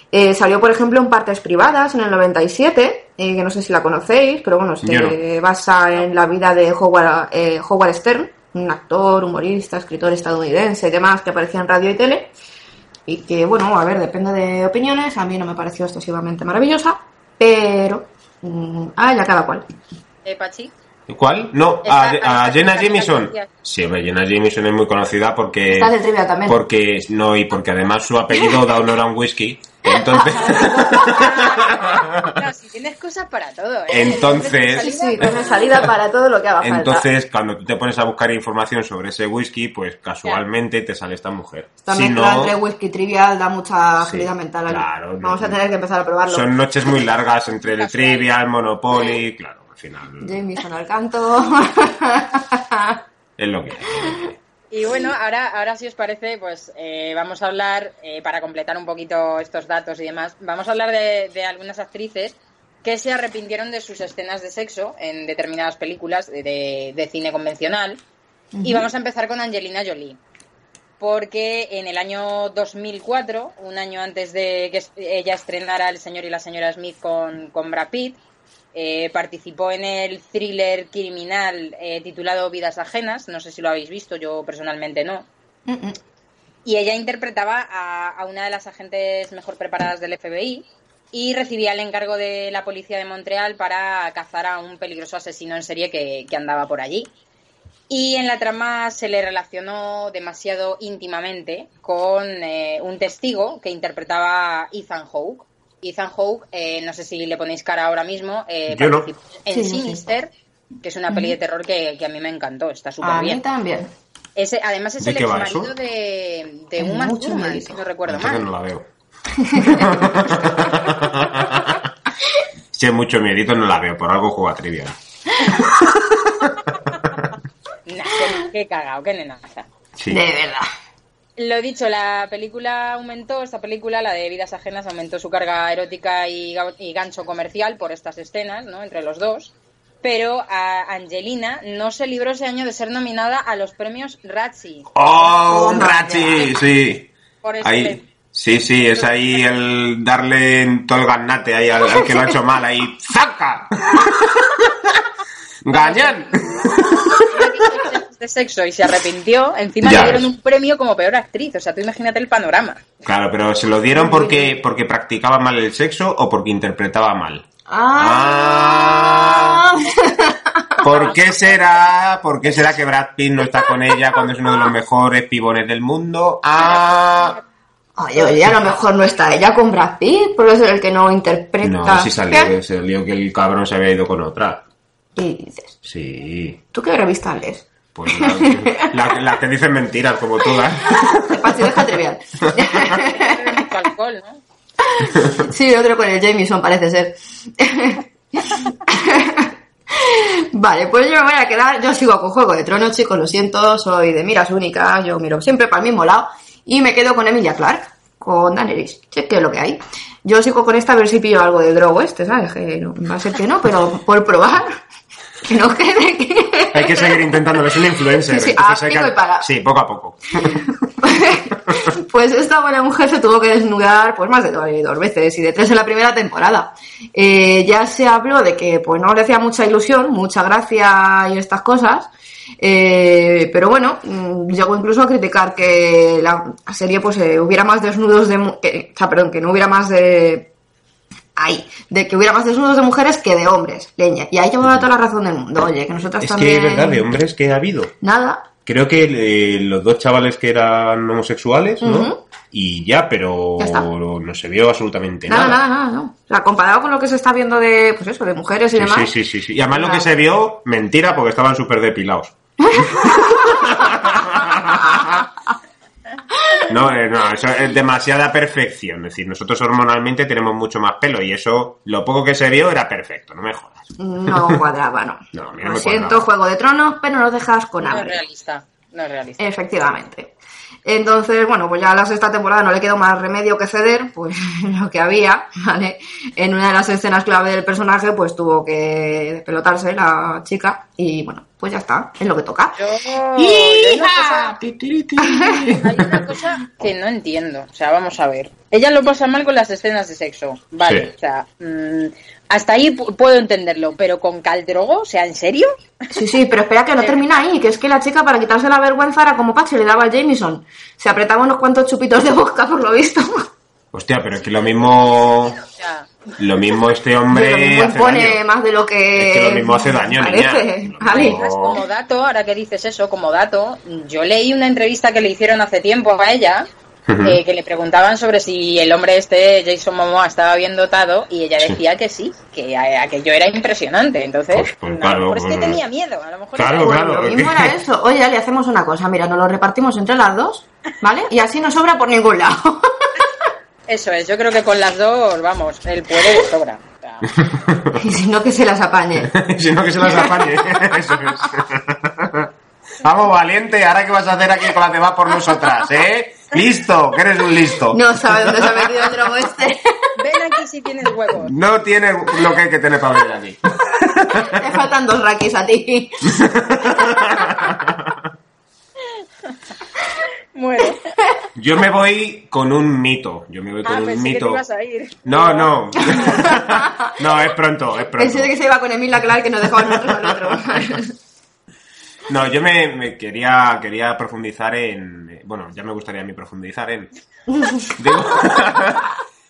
Eh, salió, por ejemplo, en Partes Privadas en el 97, eh, que no sé si la conocéis, pero bueno, se no. basa en la vida de Howard, eh, Howard Stern, un actor, humorista, escritor estadounidense y demás que aparecía en radio y tele. Y que, bueno, a ver, depende de opiniones, a mí no me pareció excesivamente maravillosa, pero... mm, ah, ya cada cual. Eh, Pachi. ¿Cuál? No, a, a Jenna Jameson. Sí, Jenna Jameson es muy conocida porque. Está del trivia también. Porque, no, y porque además su apellido da honor a un whisky. Entonces. No, si tienes cosas para todo, ¿eh? Entonces- Sí, sí, tiene salida para todo lo que haga falta. Entonces, cuando tú te pones a buscar información sobre ese whisky, pues casualmente te sale esta mujer. Esta Si mezcla no, entre whisky trivial da mucha Sí, agilidad mental. aquí. claro, no. Vamos a tener que empezar a probarlo. son noches muy largas entre el trivial, Monopoly, claro, al final Jameson al canto. es lo que hay. Y bueno, ahora, ahora si os parece, pues eh, vamos a hablar, eh, para completar un poquito estos datos y demás, vamos a hablar de, de algunas actrices que se arrepintieron de sus escenas de sexo en determinadas películas de, de- de cine convencional. Y vamos a empezar con Angelina Jolie. Porque en el año 2004, un año antes de que ella estrenara El señor y la señora Smith con, con Brad Pitt, eh, participó en el thriller criminal eh, titulado Vidas Ajenas. No sé si lo habéis visto, yo personalmente no. Y ella interpretaba a, a una de las agentes mejor preparadas del FBI y recibía el encargo de la policía de Montreal para cazar a un peligroso asesino en serie que, que andaba por allí. Y en la trama se le relacionó demasiado íntimamente con eh, un testigo que interpretaba Ethan Hawke. Ethan Hawke, eh, no sé si le ponéis cara ahora mismo, eh, Yo no. participó en Sí, sí, sí. Sinister, que es una peli de terror que, que a mí me encantó, está súper a bien. mí también. Ese, además es ¿De el ex marido de, de Uma Thurman, si no recuerdo mal. no la veo. si es mucho miedito, no la veo. Por algo juega trivia. Nah, qué, qué cagao, qué nenaza. Sí. De verdad. Lo dicho, la película aumentó, esta película, la de Vidas Ajenas, aumentó su carga erótica y, ga- y gancho comercial por estas escenas, ¿no? Entre los dos. Pero a Angelina no se libró ese año de ser nominada a los premios Razzie. ¡Oh, un Rachi! Sí. Por este Ahí. Sí, sí, es ahí el darle en todo el ganate ahí al, al que lo ha hecho mal, ahí. ¡Zaca! ¡Gañán! De sexo y se arrepintió, encima Ya le dieron ves. un premio como peor actriz. O sea, tú imagínate el panorama. Claro, pero ¿se lo dieron porque, porque practicaba mal el sexo o porque interpretaba mal? Ah. ¿Por qué será? ¿Por qué será que Brad Pitt no está con ella cuando es uno de los mejores pibones del mundo? Ah, Oye, oye, a lo mejor no está ella con Brad Pitt, porque es el que no interpreta. no, si salió, salió que el cabrón se había ido con otra. Y dices, Sí, ¿tú qué revista lees? Pues la, la- la que dicen mentiras como todas. Deja trivial. Sí, otro con el Jameson parece ser. vale, pues yo me voy a quedar, yo sigo con Juego de Tronos, chicos, lo siento, soy de miras únicas, yo miro siempre para el mismo lado y me quedo con Emilia Clark. con Daenerys. Sé que es lo que hay. Yo sigo con esta a ver si pillo algo de drogo este, ¿sabes? Que no, va a ser que no, pero por probar. Que no quede que... Hay que seguir intentándolo, es un influencer. Sí, sí, entonces a hay que- pico y pala. Sí, poco a poco. Pues esta buena mujer se tuvo que desnudar pues más de dos, dos veces y de tres en la primera temporada. Eh, ya se habló de que pues no le hacía mucha ilusión, mucha gracia y estas cosas. Eh, pero bueno, mm, llegó incluso a criticar que la serie pues eh, hubiera más desnudos de que, o sea, perdón, que no hubiera más de ahí, de que hubiera más desnudos de mujeres que de hombres, leña. Y ahí llevaba toda la razón del mundo. Oye, que nosotras Es también que es verdad, de hombres que ha habido. nada. Creo que eh, los dos chavales que eran homosexuales, ¿no? Y ya, pero Ya no se vio absolutamente Nada, nada. nada, nada, no. O sea, comparado con lo que se está viendo de, pues eso, de mujeres y Sí, demás. sí, sí, sí, sí. Y además lo que se vio, mentira, porque estaban súper depilados. No, eh, no, eso es demasiada perfección. Es decir, nosotros hormonalmente tenemos mucho más pelo y eso, lo poco que se vio era perfecto, no me jodas. No cuadraba, no. No, a mí no Lo me siento, cuadraba. Juego de Tronos, pero nos dejas con No es hambre. realista. No es realista. Efectivamente. Entonces, bueno, pues ya a la sexta temporada no le quedó más remedio que ceder, pues lo que había, ¿vale? En una de las escenas clave del personaje, pues tuvo que despelotarse la chica y bueno, pues ya está, es lo que toca. Yo, yo hay una cosa- hay una cosa que no entiendo. O sea, vamos a ver. Ella lo pasa mal con las escenas de sexo. Vale, Sí. o sea, mm, hasta ahí pu- puedo entenderlo. Pero con Caldrogo, o sea, ¿en serio? Sí, sí, pero espera que no termina ahí, que es que la chica para quitarse la vergüenza era como Pache le daba al Jameson. Se apretaba unos cuantos chupitos de vodka por lo visto. Hostia, pero es que lo mismo, O sea, lo mismo este hombre lo mismo hace impone daño. más de lo que... Es que lo mismo hace daño, niña. parece. Lo Vale. como dato, ahora que dices eso, como dato, yo leí una entrevista que le hicieron hace tiempo a ella. Eh, que le preguntaban sobre si el hombre este, Jason Momoa, estaba bien dotado y ella Sí. decía que sí, que a- aquello era impresionante. Entonces, Pues- pues a claro, lo mejor es que tenía miedo. A lo mejor Claro, era- claro. lo mismo era eso. Oye, le hacemos una cosa. Mira, nos lo repartimos entre las dos, ¿vale? Y así no sobra por ningún lado. Eso es, yo creo que con las dos, vamos, él puede de sobra. Y si no, que se las apañe. si no que se las apañe. Eso es. Vamos, valiente, ahora qué vas a hacer aquí con las demás por nosotras, ¿eh? Listo, que eres un listo. No sabe dónde se ha metido el drogo este. Ven aquí si tienes huevos. No tiene lo que hay que tener para venir aquí. Te faltan dos raquis a ti. Bueno, Yo me voy con un mito. Yo me voy con ah, un pensé que te mito. ibas a ir. No, no. no, es pronto, es pronto. Pensé de que se iba con Emilia Clark que nos dejaba nosotros al otro. No, yo me, me quería, quería profundizar en. Bueno, ya me gustaría a mí profundizar en. Digo-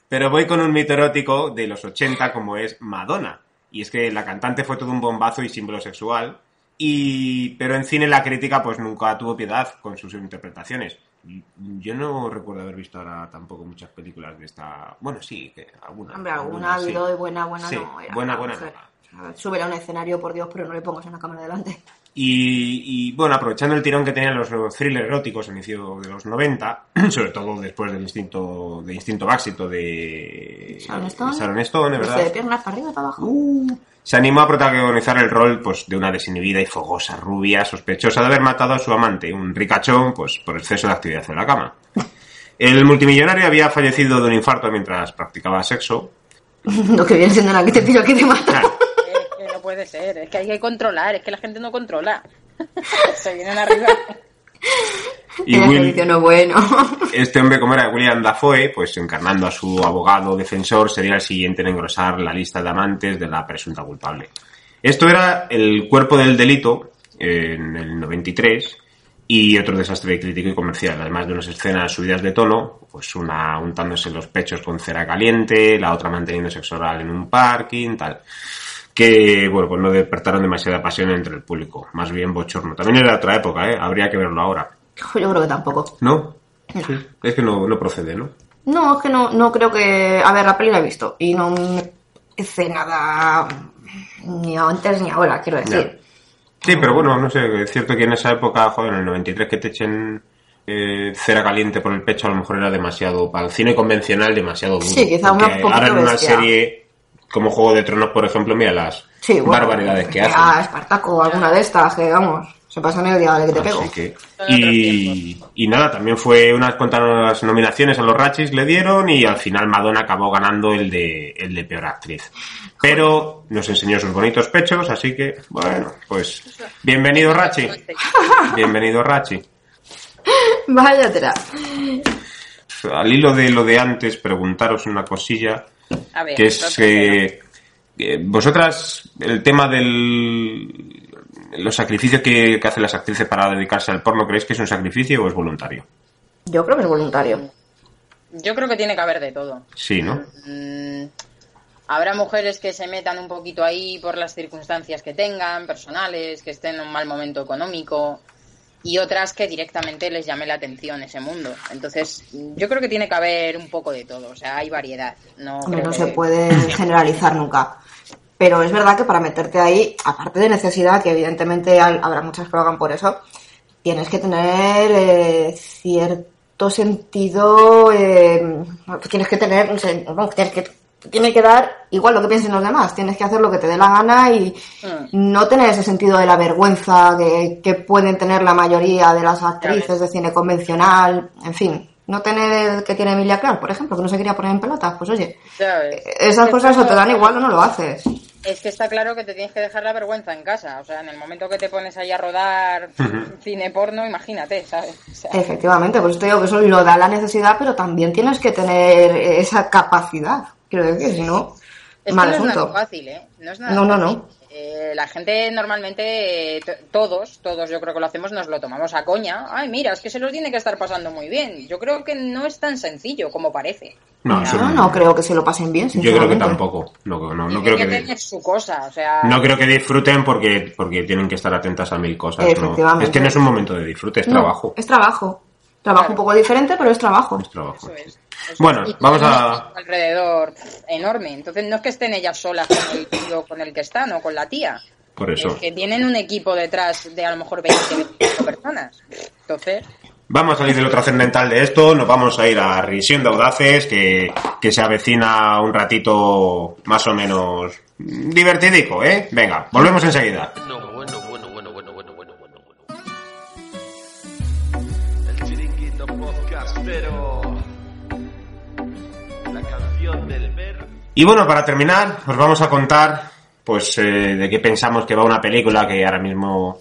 pero voy con un mito erótico de los 80 como es Madonna. Y es que la cantante fue todo un bombazo y símbolo sexual. Y, pero en cine la crítica pues nunca tuvo piedad con sus interpretaciones. Yo no recuerdo haber visto ahora tampoco muchas películas de esta... Bueno, sí, que alguna. Hombre, alguna ha sí. habido y buena, buena Sí, no. Era buena, buena sea, Súbela a un escenario, por Dios, pero no le pongas una cámara delante. Y, y, bueno, aprovechando el tirón que tenían los thrillers eróticos a inicio de los 90, sobre todo después del instinto de instinto básico de Sharon Stone. Sharon Stone, ¿verdad? Uh. de piernas para arriba para abajo. Se animó a protagonizar el rol pues, de una desinhibida y fogosa rubia sospechosa de haber matado a su amante, un ricachón, pues por exceso de actividad en la cama. El multimillonario había fallecido de un infarto mientras practicaba sexo. Lo que viene siendo la que te pillo que te mata. Claro, puede ser, es que hay que controlar, es que la gente no controla. Se vienen arriba. y Will, ejercicio no es bueno. Este hombre, como era William Dafoe, pues encarnando a su abogado defensor, sería el siguiente en engrosar la lista de amantes de la presunta culpable. Esto era el cuerpo del delito en el 93 y otro desastre crítico y comercial, además de unas escenas subidas de tono, pues una untándose los pechos con cera caliente, la otra manteniendo sexo oral en un parking, tal. Que, bueno, pues no despertaron demasiada pasión entre el público, más bien bochorno. También era otra época, ¿eh? Habría que verlo ahora. Yo creo que tampoco. ¿No? Es que no, no procede, ¿no? No, es que no, no creo que. A ver, la peli la he visto y no me hace nada ni antes ni ahora, quiero decir. Sí, pero bueno, no sé, es cierto que en esa época, joder, en el 93 que te echen eh, cera caliente por el pecho, a lo mejor era demasiado, para el cine convencional, demasiado duro. Sí, quizá una poquito Ahora en una bestia. serie como Juego de Tronos, por ejemplo, mira, las, Sí, bueno, barbaridades que a hacen. Espartaco, alguna de estas, que vamos, se pasan el día de que te pego. Así que, y, y nada, también fue unas cuantas nominaciones a los Ratchis le dieron y al final Madonna acabó ganando el de, el de peor actriz. Pero nos enseñó sus bonitos pechos, así que, bueno, pues bienvenido Rachi. Bienvenido Rachi. Vaya tela. Al hilo de lo de antes, preguntaros una cosilla, A ver, que es que eh, vosotras, el tema del los sacrificios que, que hacen las actrices para dedicarse al porno, ¿creéis que es un sacrificio o es voluntario? Yo creo que es voluntario. Yo creo que tiene que haber de todo. Sí, ¿no? Mm, habrá mujeres que se metan un poquito ahí por las circunstancias que tengan, personales, que estén en un mal momento económico, y otras que directamente les llame la atención ese mundo. Entonces, yo creo que tiene que haber un poco de todo, o sea, hay variedad. No, Hombre, creo no que- se puede generalizar nunca. Pero es verdad que para meterte ahí, aparte de necesidad, que evidentemente habrá muchas que lo hagan por eso, tienes que tener eh, cierto sentido, eh, tienes que tener, no sé, no, tienes que, tiene que dar igual lo que piensen los demás, tienes que hacer lo que te dé la gana y Mm. no tener ese sentido de la vergüenza que, que pueden tener la mayoría de las actrices de cine convencional, en fin. No tener que tiene Emilia Clarke, por ejemplo, que no se quería poner en pelotas, pues oye, ¿sabes? esas Es cosas o te dan igual o no lo haces. Es que está claro que te tienes que dejar la vergüenza en casa. O sea, en el momento que te pones ahí a rodar cine porno, imagínate, ¿sabes? O sea, Efectivamente, pues te digo que eso lo da la necesidad, pero también tienes que tener esa capacidad. Quiero decir, si no, es mal que no es nada fácil, ¿eh? No es nada No, no, fácil. no. Eh, la gente normalmente, eh, todos, todos yo creo que lo hacemos, nos lo tomamos a coña. Ay, mira, es que se los tiene que estar pasando muy bien. Yo creo que no es tan sencillo como parece. No, eso Yo no creo que se lo pasen bien, Yo creo que tampoco. No, no, no creo que que, tener su cosa, o sea... no creo que disfruten porque, porque tienen que estar atentas a mil cosas. ¿no? Efectivamente. Es que no es un momento de disfrute, es No, trabajo. Es trabajo. Trabajo Claro. un poco diferente, pero es trabajo. Es trabajo. Eso es. Eso Bueno, es. Vamos a- alrededor enorme. Entonces no es que estén ellas solas con el tío con el que están o con la tía. Por eso. Es que tienen un equipo detrás de a lo mejor 20, 25 personas. Entonces, Vamos a salir de lo trascendental de esto, nos vamos a ir a Risión de Audaces, que, que se avecina un ratito más o menos divertidico, ¿eh? Venga, volvemos enseguida. Bueno, bueno, Y bueno, para terminar, os vamos a contar, pues, eh, de qué pensamos que va una película que ahora mismo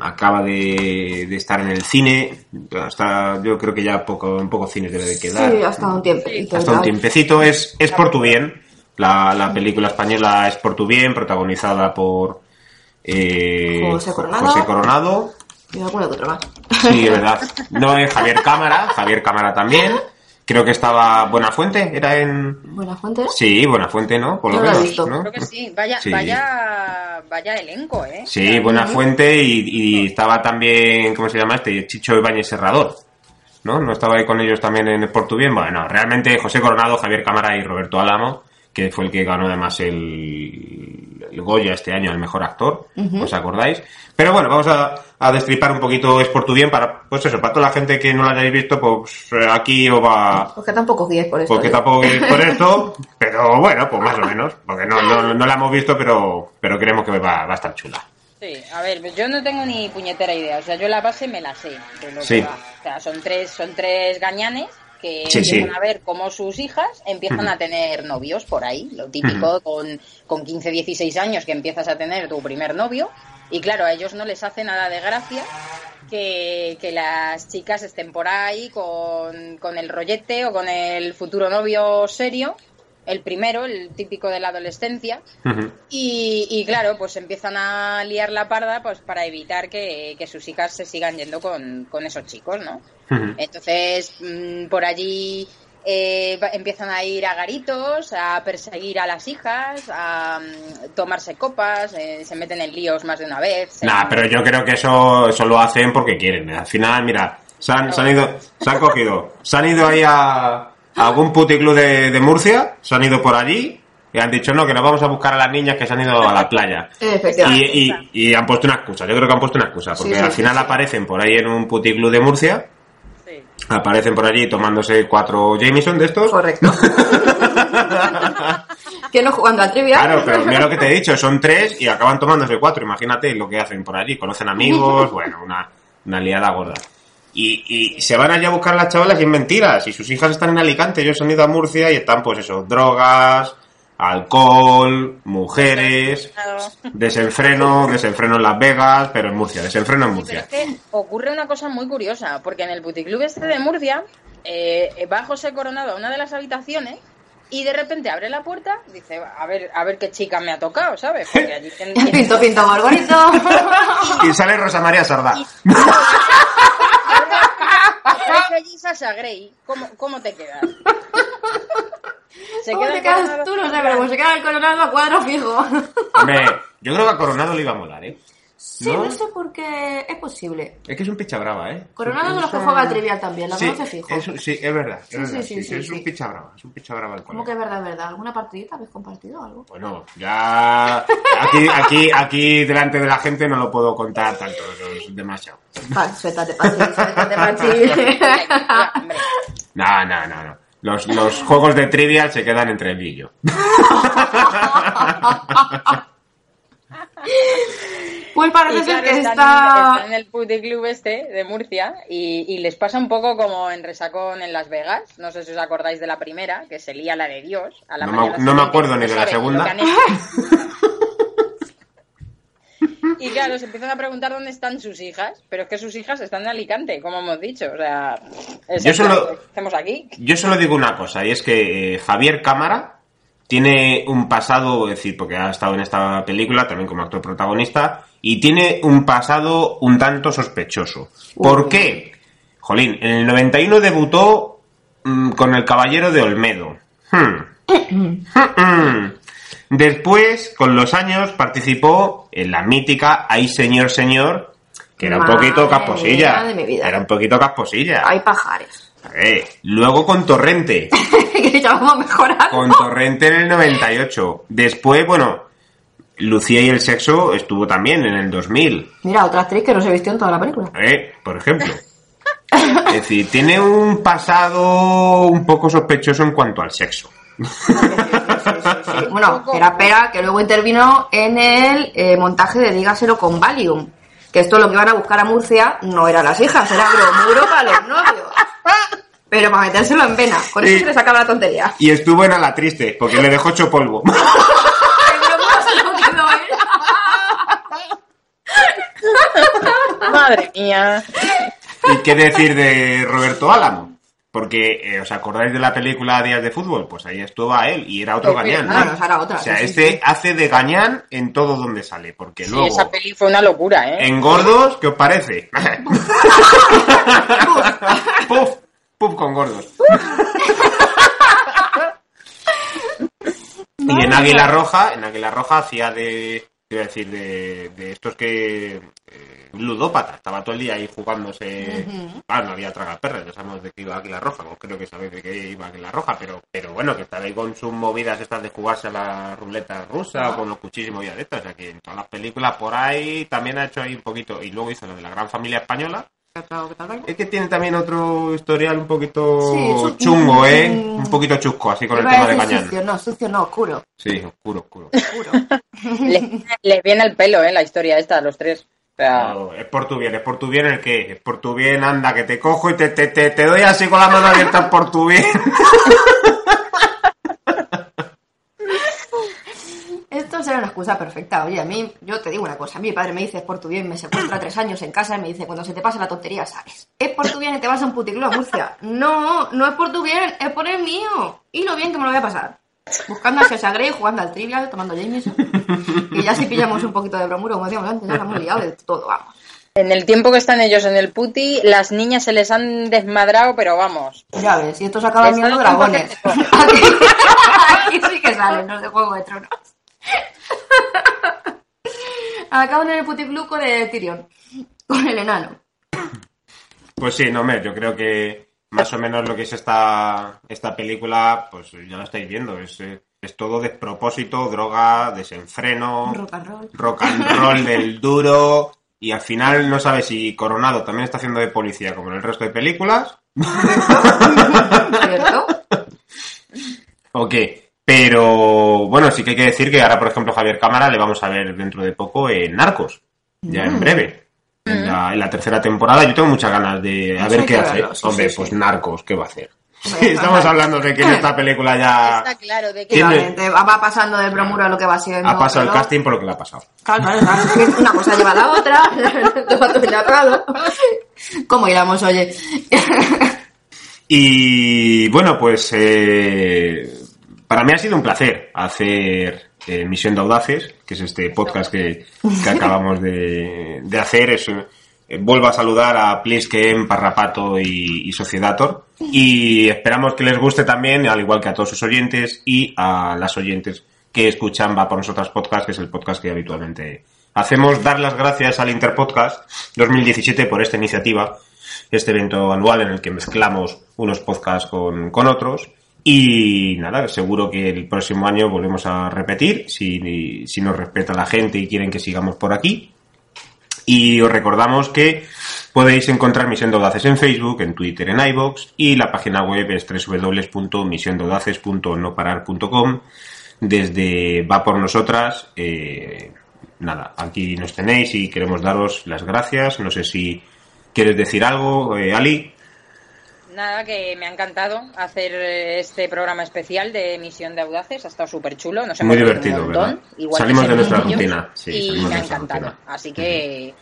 acaba de, de estar en el cine. Hasta, yo creo que ya poco, en pocos cines debe de quedar. Sí, hasta un tiempecito. Hasta un tiempecito. Es, es por tu bien. La, la película española es por tu bien, protagonizada por eh, José Coronado. José Coronado. Y alguna otra más. Sí, verdad. No es Javier Cámara, Javier Cámara también. Creo que estaba Buenafuente, era en... Buena fuente. Sí, Buenafuente, ¿no? Por lo no la he menos, visto. ¿no? creo que sí. Vaya, Sí. vaya, vaya elenco, ¿eh? Sí, Buenafuente y, y estaba también, ¿cómo se llama este? Chicho Ibáñez Serrador. ¿No? ¿No estaba ahí con ellos también en Por tu Bien? Bueno, realmente José Coronado, Javier Cámara y Roberto Álamo, que fue el que ganó además el, el Goya este año, el mejor actor, ¿os acordáis? Pero bueno, vamos a, a destripar un poquito Es por tu bien para, pues eso, para toda la gente que no lo hayáis visto, pues eh, aquí os va, Porque tampoco guíes por esto. porque ¿eh? tampoco es por esto, pero bueno, pues más o menos, porque no, no, no la hemos visto, pero, pero creemos que va, va a estar chula. Sí, a ver, yo no tengo ni puñetera idea. O sea, yo la base me la sé. de lo que Sí. va. O sea, son tres, son tres gañanes que Sí, empiezan sí. a ver cómo sus hijas empiezan a tener novios por ahí. Lo típico con, con 15, 16 años que empiezas a tener tu primer novio. Y claro, a ellos no les hace nada de gracia que, que las chicas estén por ahí con, con el rollete o con el futuro novio serio. El primero, el típico de la adolescencia. Y, y claro, pues empiezan a liar la parda pues para evitar que, que sus hijas se sigan yendo con, con esos chicos, ¿no? Entonces, mm, por allí eh, empiezan a ir a garitos, a perseguir a las hijas, a mm, tomarse copas, eh, se meten en líos más de una vez. Nah, pero yo creo que eso, eso lo hacen porque quieren. Al final, mira, se han, se han ido, se han cogido, se han ido ahí a algún puticlub de, de Murcia, se han ido por allí y han dicho no, que nos vamos a buscar a las niñas que se han ido a la playa. Efectivamente. Y, y, y han puesto una excusa, yo creo que han puesto una excusa, porque Sí, sí, al sí, final sí. aparecen por ahí en un puticlub de Murcia, Sí. aparecen por allí tomándose cuatro Jameson de estos. Correcto. Que no jugando al trivia. Claro, pero mira lo que te he dicho, son tres y acaban tomándose cuatro. Imagínate lo que hacen por allí. Conocen amigos, bueno, una, una liada gorda. Y, y se van allá a buscar las chavalas y es mentiras. Y sus hijas están en Alicante, ellos han ido a Murcia y están, pues eso, drogas, alcohol, mujeres, desenfreno, desenfreno en Las Vegas, pero en Murcia, desenfreno en Pero Murcia. es que ocurre una cosa muy curiosa, porque en el puticlub este de Murcia eh, va José Coronado a una de las habitaciones y de repente abre la puerta, dice, a ver, a ver qué chica me ha tocado, ¿sabes? Porque allí tienen- Pinto, pinto, gorgorito. Y sale Rosa María Sardá. Allí Sasha Grey, ¿cómo, cómo te quedas? Se ¿Cómo queda te quedas tú? No sé, en pero se queda el coronado a cuadro fijo. Hombre, yo creo que a Coronado le iba a molar, ¿eh? Sí, no, sé por qué es posible. Es que es un picha brava, ¿eh? Coronado de los que juega al trivial también, la Sí, conoce fijo. es- sí, es verdad. Es, Sí, verdad, sí, sí, sí, sí, es sí. un picha brava. Es un picha brava el ¿Cómo que es verdad, es verdad? ¿Alguna partidita habéis compartido algo? Bueno, ya aquí, aquí, aquí delante de la gente no lo puedo contar tanto, es demasiado. Vale, suéltate, Pachi, suéltate, Pachi. No, no, no, no. Los, los juegos de trivial se quedan entre él y yo. Pues parece claro, que están, está... están en el puticlub este de Murcia y, y les pasa un poco como en Resacón en Las Vegas. No sé si os acordáis de la primera, que se lía la de Dios. A la No me- no acuerdo ni de la segunda. Y claro, se empiezan a preguntar dónde están sus hijas, pero es que sus hijas están en Alicante, como hemos dicho. O sea, es Yo solo- ¿qué hacemos aquí? Yo solo digo una cosa, y es que eh, Javier Cámara tiene un pasado, es decir, porque ha estado en esta película también como actor protagonista, y tiene un pasado un tanto sospechoso. ¿Por qué? Jolín, en el 91 debutó mm, con El Caballero de Olmedo. Hmm. Hmm. Después, con los años, participó en la mítica Ay Señor Señor, que era un poquito casposilla. mía de mi vida. Era un poquito casposilla. Hay pajares. Eh, luego con Torrente. que ya vamos mejorando. Con Torrente en el 98. Después, bueno, Lucía y el sexo estuvo también en el 2000. Mira, otra actriz que no se vistió en toda la película. Eh, por ejemplo. Es decir, tiene un pasado un poco sospechoso en cuanto al sexo. Sí, Bueno, espera, espera, que luego intervino en el eh, montaje de Dígaselo con Valium. Que esto lo que iban a buscar a Murcia no eran las hijas, era bromuro para los novios. Pero para metérselo en vena. Con eso se les acaba la tontería. Y estuvo en A la Triste, porque le dejó hecho polvo. El bromuro se lo quedó él. Madre mía. ¿Y qué decir de Roberto Álamo? Porque, eh, ¿os acordáis de la película Días de Fútbol? Pues ahí estuvo a él y era otro gañán. Claro, esa era otra. O sea, sí, sí, este sí. hace de gañán en todo donde sale, porque Sí, luego... esa peli fue una locura, ¿eh? En gordos, ¿qué os parece? puf, puf con gordos. y en Águila Roja, en Águila Roja hacía de, a decir, de, de estos que eh, ludópata, estaba todo el día ahí jugándose, ah, no había tragaperras, ya sabemos de qué iba Águila Roja, o creo que sabéis de qué iba Águila Roja, pero, pero bueno, que estaba ahí con sus movidas estas de jugarse a la ruleta rusa o con los cuchillos y movidas de estas, o sea que en todas las películas por ahí también ha hecho ahí un poquito, y luego hizo lo de la gran familia española, es que tiene también otro historial un poquito Sí, chungo, ¿eh? mm. Un poquito chusco, así con el tema de Cañán. sucio, no, sucio no, oscuro. Sí, oscuro, oscuro. Les, les viene el pelo, ¿eh? La historia esta, a los tres. O sea, No, es por tu bien, es por tu bien el qué, es por tu bien, anda, que te cojo y te, te, te, te doy así con la mano abierta por tu bien. Esto será una excusa perfecta. Oye, a mí, yo te digo una cosa. A mi padre me dice, es por tu bien, me secuestra tres años en casa y me dice, cuando se te pase la tontería, sabes. Es por tu bien y te vas a un puticlub a Murcia. No, no es por tu bien, es por el mío. Y lo bien que me lo voy a pasar. Buscando a Sasha Grey, jugando al trivial, tomando Jameson. Y ya si pillamos un poquito de bromuro, como decíamos antes, ya la hemos liado de todo, vamos. en el tiempo que están ellos en el puti, las niñas se les han desmadrado, pero vamos. Ya ves, y estos acaban viendo dragones. aquí sí que salen los de Juego de Tronos. Acaban en el puticlub con el Tyrion. Con el enano. Pues sí, no, me, yo creo que más o menos lo que es esta, esta película, pues ya lo estáis viendo, es, eh, es todo despropósito, droga, desenfreno, Rock and roll. rock and roll del duro, y al final no sabes si Coronado también está haciendo de policía como en el resto de películas, ¿Cierto? o qué. Pero bueno, sí que hay que decir que ahora, por ejemplo, Javier Cámara le vamos a ver dentro de poco en Narcos, ya en Mm. breve. En la, en la tercera temporada yo tengo muchas ganas de a Eso ver qué hace. verlo, sí, Hombre, sí, pues sí. Narcos, ¿qué va a hacer? Estamos ajá. hablando de que en esta película ya Está claro de que Tiene- va pasando del bromuro a lo que va siendo. ha pasado el casting por lo que le ha pasado. Claro, claro, claro. Una cosa lleva a la otra. Todo. ¿Cómo iramos, oye? Y bueno, pues eh, para mí ha sido un placer hacer eh, Misión de Audaces, que es este podcast que, que acabamos de, de hacer. Es, eh, vuelvo a saludar a Plisken, Parrapato y, y Sociedator. Y esperamos que les guste también, al igual que a todos sus oyentes y a las oyentes que escuchan Va por Nosotras Podcast, que es el podcast que habitualmente hacemos. Dar las gracias al Interpodcast 2017 por esta iniciativa este evento anual en el que mezclamos unos podcasts con, con otros. Y nada, seguro que el próximo año volvemos a repetir, si, si nos respeta la gente y quieren que sigamos por aquí. Y os recordamos que podéis encontrar Misión de en Facebook, en Twitter, en iVoox y la página web es www.misiondeaudaces.noparar.com desde Va por Nosotras. eh, nada, aquí nos tenéis y queremos daros las gracias. No sé si quieres decir algo, eh, Ali. Nada, que me ha encantado hacer eh, este programa especial de Misión de Audaces. Ha estado súper chulo. Nos Muy hemos reído divertido, un ¿verdad? igual Salimos de nuestra rutina, sí, y me ha encantado. rutina. Así que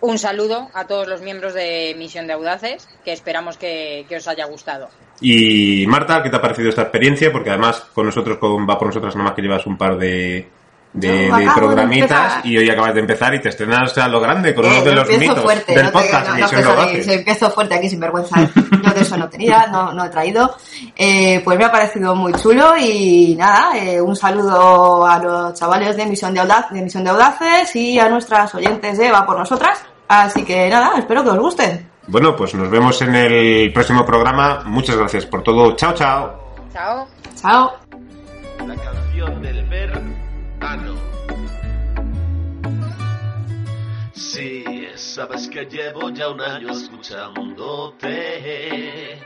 un saludo a todos los miembros de Misión de Audaces, que esperamos que, que os haya gustado. Y Marta, ¿qué te ha parecido esta experiencia? Porque además con nosotros, con Va por nosotras, nada más que llevas un par de, de, de de programitas empezar. y hoy acabas de empezar y te estrenas a lo grande con uno Eh, de yo los mitos fuerte, del no te- podcast no- no de Audaces. se empezó fuerte aquí sin vergüenza. ¿eh? Yo de eso no tenía, no, no he traído. Eh, pues me ha parecido muy chulo y nada, eh, un saludo a los chavales de Misión de, Audaz, de Misión de Audaces y a nuestras oyentes de Va por Nosotras. Así que nada, espero que os gusten. Bueno, pues nos vemos en el próximo programa. Muchas gracias por todo. Chao, chao. Chao. Chao. La canción del verano. Sí, sabes que llevo ya un año escuchándote.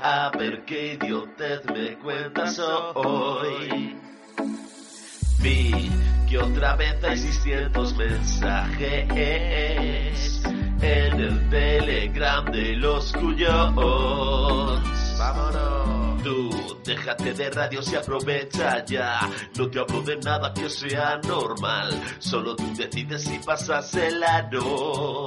A ver qué idiotez me cuentas hoy. Vi que otra vez hay 600 mensajes en el telegram de los cuyos. Vámonos. Tú, déjate de radios y aprovecha ya. No te hablo de nada que sea normal. Solo tú decides si pasas el ano.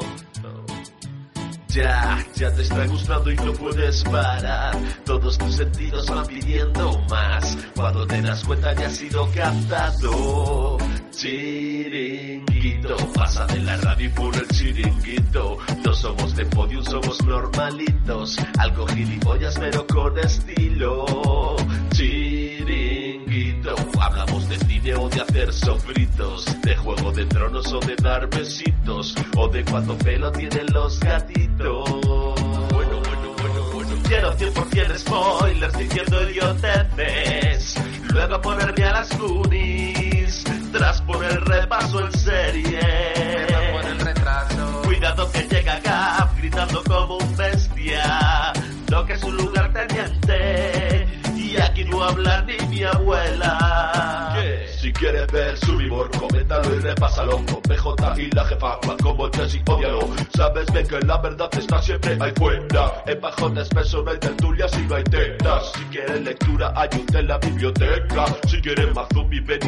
Ya, ya te está gustando y no puedes parar. Todos tus sentidos van pidiendo más. Cuando te das cuenta ya has sido captado. Chiringuito, pasa de la radio y pon el chiringuito. No somos de podium, somos normalitos. Algo gilipollas, pero con estilo. Chiringuito, hablamos de cine o de hacer sofritos. De juego de tronos o de dar besitos. O de cuando pelo tienen los gatitos. Bueno, bueno, bueno, bueno. Quiero 100% spoilers diciendo idioteces. Luego ponerme a las Goonies. Tras poner repaso en serie. Cuidado que llega Gap gritando como un bestia. No que es un lugar teniente. Y aquí no habla ni mi abuela. Si quieres ver su humor, coméntalo y repásalo. Con PJ y la jefa, mal como Jesse, odialo. Sabes bien que la verdad está siempre ahí fuera. En bajón espeso no hay tertulias y no hay tetas. Si quieres lectura, un en la biblioteca. Si quieres más zombie, ven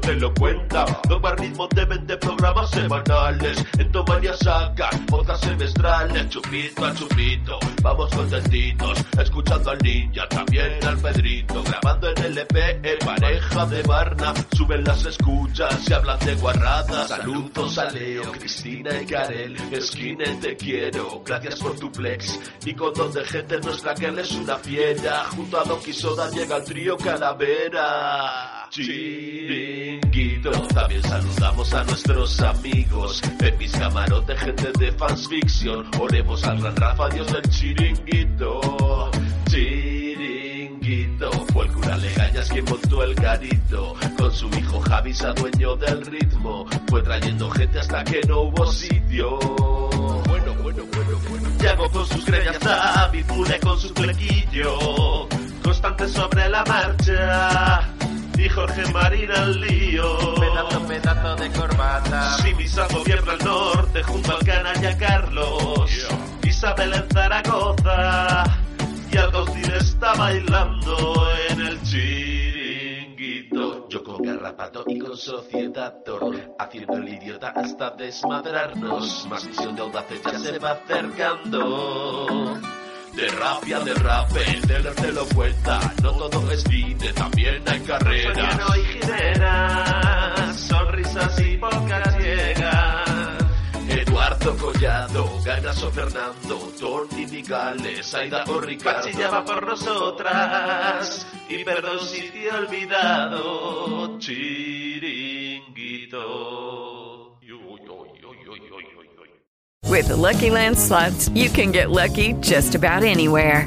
te lo cuenta. Dos ritmos deben de programas semanales. En Tomania sacan otras semestrales. Chupito a chupito, vamos contentitos. Escuchando al ninja, también al Pedrito. Grabando en LP, en pareja de Barna. Suben las escuchas y hablan de guarradas. Saludos a Leo, Cristina y Karel. Esquine, te quiero. Gracias por tu flex. Y con dos de gente nuestra que es una fiera. Junto a Doki Soda llega el trío Calavera. Chiringuito. También saludamos a nuestros amigos. Pepis Camarote, gente de fans fiction. Oremos al gran Rafa, Dios del. Chiringuito. Cura Legañas quien montó el garito. Con su hijo Javi, se dueño del ritmo. Fue trayendo gente hasta que no hubo sitio. Bueno, bueno, bueno, bueno. Llego con sus greñas, David Pule con su flequillo. Constante sobre la marcha. Jorge Marín al lío. Pedazo, pedazo de corbata. Si Misa gobierna el norte junto al canalla Carlos. Isabel en Zaragoza. Y Alcaucil está bailando garrapato y con sociedad haciendo el idiota hasta desmadrarnos. Más visión de audaces ya se va acercando. De rapia, de rape, de te lo cuenta. No todo es vide, también hay carreras. Soñano y gineras, sonrisas y pocas llegas. Eduardo Collado, Ganaso Fernando, Tony Migales, Aida o Ricardo. Pachillaba por nosotras, y perdón si te he olvidado, chiringuito. With the Lucky Land slots, you can get lucky just about anywhere.